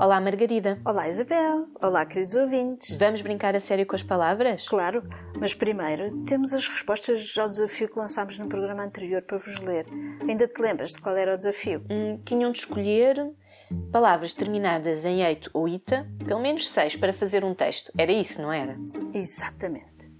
Olá, Margarida. Olá, Isabel. Olá, queridos ouvintes. Vamos brincar a sério com as palavras? Claro, mas primeiro temos as respostas ao desafio que lançámos no programa anterior para vos ler. Ainda te lembras de qual era o desafio? Hum, tinham de escolher palavras terminadas em eito ou ita, pelo menos seis, para fazer um texto. Era isso, não era? Exatamente.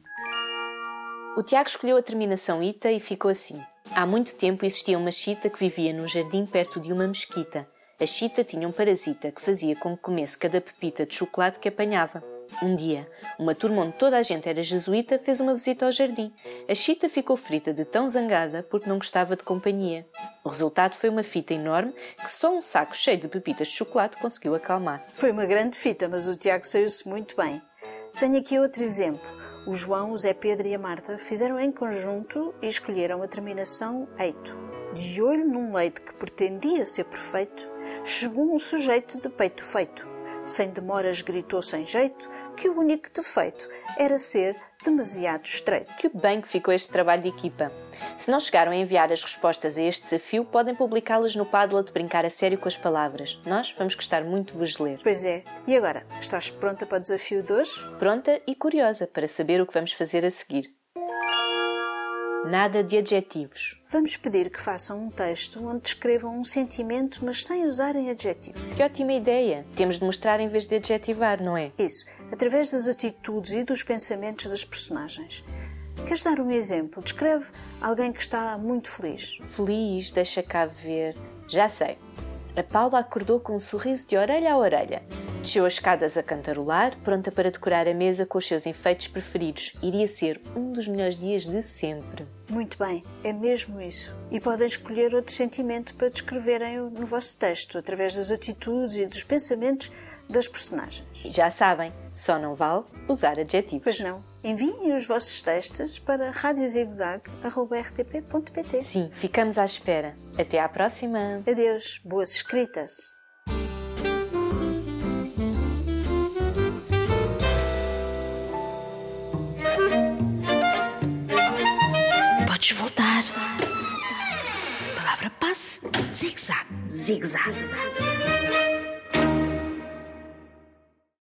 O Tiago escolheu a terminação ita e ficou assim. Há muito tempo existia uma chita que vivia num jardim perto de uma mesquita. A chita tinha um parasita que fazia com que comesse cada pepita de chocolate que apanhava. Um dia, uma turma onde toda a gente era jesuíta fez uma visita ao jardim. A chita ficou frita de tão zangada porque não gostava de companhia. O resultado foi uma fita enorme que só um saco cheio de pepitas de chocolate conseguiu acalmar. Foi uma grande fita, mas o Tiago saiu-se muito bem. Tenho aqui outro exemplo. O João, o Zé Pedro e a Marta fizeram em conjunto e escolheram a terminação eito. De olho num leite que pretendia ser perfeito, chegou um sujeito de peito feito. Sem demoras gritou sem jeito que o único defeito era ser demasiado estreito. Que bem que ficou este trabalho de equipa. Se não chegaram a enviar as respostas a este desafio, podem publicá-las no Padlet Brincar a Sério com as Palavras. Nós vamos gostar muito de vos ler. Pois é. E agora, estás pronta para o desafio de hoje? Pronta e curiosa para saber o que vamos fazer a seguir. Nada de adjetivos. Vamos pedir que façam um texto onde descrevam um sentimento, mas sem usarem adjetivos. Que ótima ideia! Temos de mostrar em vez de adjetivar, não é? Isso, através das atitudes e dos pensamentos das personagens. Queres dar um exemplo? Descreve alguém que está muito feliz. Feliz, deixa cá ver. Já sei. A Paula acordou com um sorriso de orelha a orelha. Desceu as escadas a cantarolar, pronta para decorar a mesa com os seus enfeites preferidos. Iria ser um dos melhores dias de sempre. Muito bem, é mesmo isso. E podem escolher outro sentimento para descreverem no vosso texto, através das atitudes e dos pensamentos das personagens. E já sabem, só não vale usar adjetivos. Pois não. Enviem os vossos textos para radiozigzag.rtp.pt. Sim, ficamos à espera. Até à próxima. Adeus, boas escritas. Zig-zag. Zig-zag.